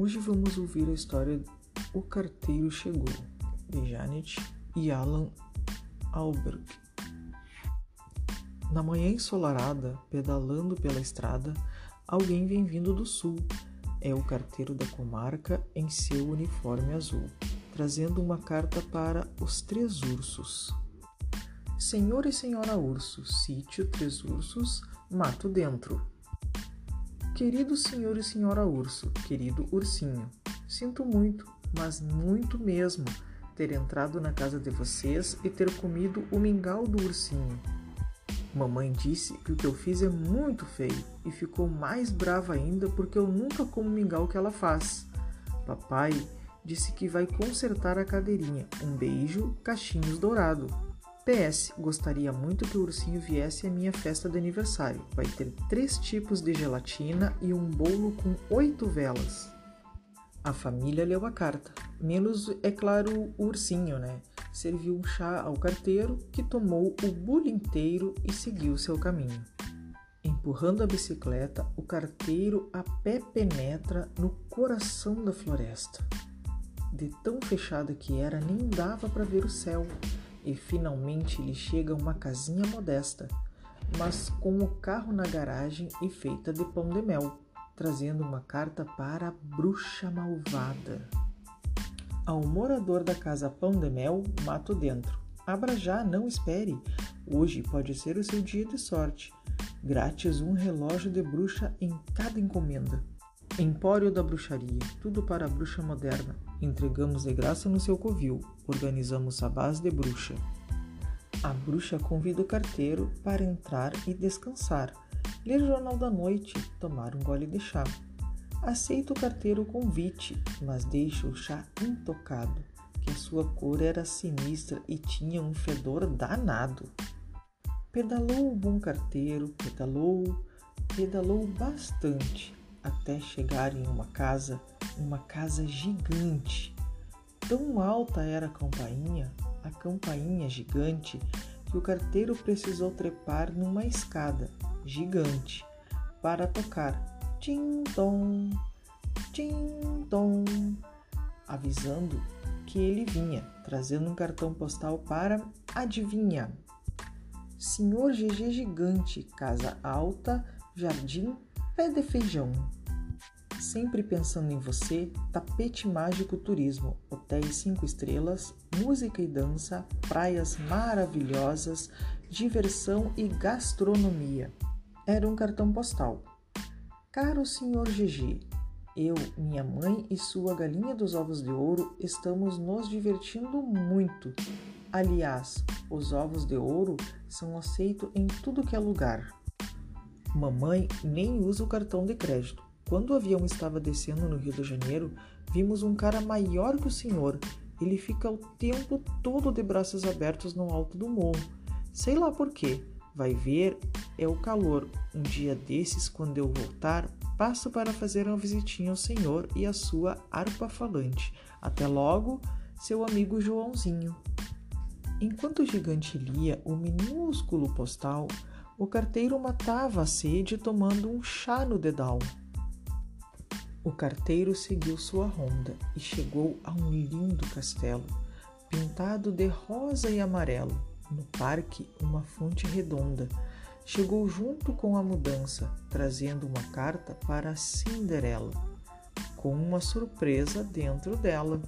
Hoje vamos ouvir a história O Carteiro Chegou, de Janet e Alan Alberg. Na manhã ensolarada, pedalando pela estrada, alguém vem vindo do sul. É o carteiro da comarca em seu uniforme azul, trazendo uma carta para os três ursos. Senhor e Senhora Urso, sítio Três Ursos, mato dentro. Querido senhor e senhora urso, querido ursinho, sinto muito, mas muito mesmo, ter entrado na casa de vocês e ter comido o mingau do ursinho. Mamãe disse que o que eu fiz é muito feio e ficou mais brava ainda porque eu nunca como mingau que ela faz. Papai disse que vai consertar a cadeirinha. Um beijo, cachinhos dourado. PS, gostaria muito que o ursinho viesse à minha festa de aniversário. Vai ter três tipos de gelatina e um bolo com oito velas. A família leu a carta, menos, é claro, o ursinho, né? Serviu um chá ao carteiro, que tomou o bolo inteiro e seguiu seu caminho. Empurrando a bicicleta, o carteiro a pé penetra no coração da floresta. De tão fechada que era, nem dava para ver o céu e finalmente lhe chega uma casinha modesta, mas com o carro na garagem e feita de pão de mel, trazendo uma carta para a bruxa malvada. Ao morador da casa Pão de Mel, mato dentro. Abra já, não espere. Hoje pode ser o seu dia de sorte. Grátis um relógio de bruxa em cada encomenda. Empório da Bruxaria, tudo para a bruxa moderna. Entregamos de graça no seu covil. Organizamos sabás de bruxa. A bruxa convida o carteiro para entrar e descansar, ler jornal da noite, tomar um gole de chá. Aceita o carteiro o convite, mas deixa o chá intocado, que sua cor era sinistra e tinha um fedor danado. Pedalou o bom carteiro, pedalou, pedalou bastante, até chegar em uma casa, uma casa gigante. Tão alta era a campainha, a campainha gigante, que o carteiro precisou trepar numa escada gigante para tocar tim-tom, tim-tom, avisando que ele vinha, trazendo um cartão postal para adivinha. Senhor GG Gigante, casa alta, jardim pé de feijão. Sempre pensando em você, tapete mágico turismo, hotéis cinco estrelas, música e dança, praias maravilhosas, diversão e gastronomia. Era um cartão postal. Caro senhor GG, eu, minha mãe e sua galinha dos ovos de ouro estamos nos divertindo muito. Aliás, os ovos de ouro são aceitos em tudo que é lugar. Mamãe nem usa o cartão de crédito. Quando o avião estava descendo no Rio de Janeiro, vimos um cara maior que o senhor. Ele fica o tempo todo de braços abertos no alto do morro. Sei lá por quê. Vai ver, é o calor. Um dia desses, quando eu voltar, passo para fazer uma visitinha ao senhor e à sua harpa falante. Até logo, seu amigo Joãozinho. Enquanto o gigante lia o minúsculo postal, o carteiro matava a sede tomando um chá no dedal. O carteiro seguiu sua ronda e chegou a um lindo castelo, pintado de rosa e amarelo. No parque, uma fonte redonda. Chegou junto com a mudança, trazendo uma carta para Cinderela, com uma surpresa dentro dela.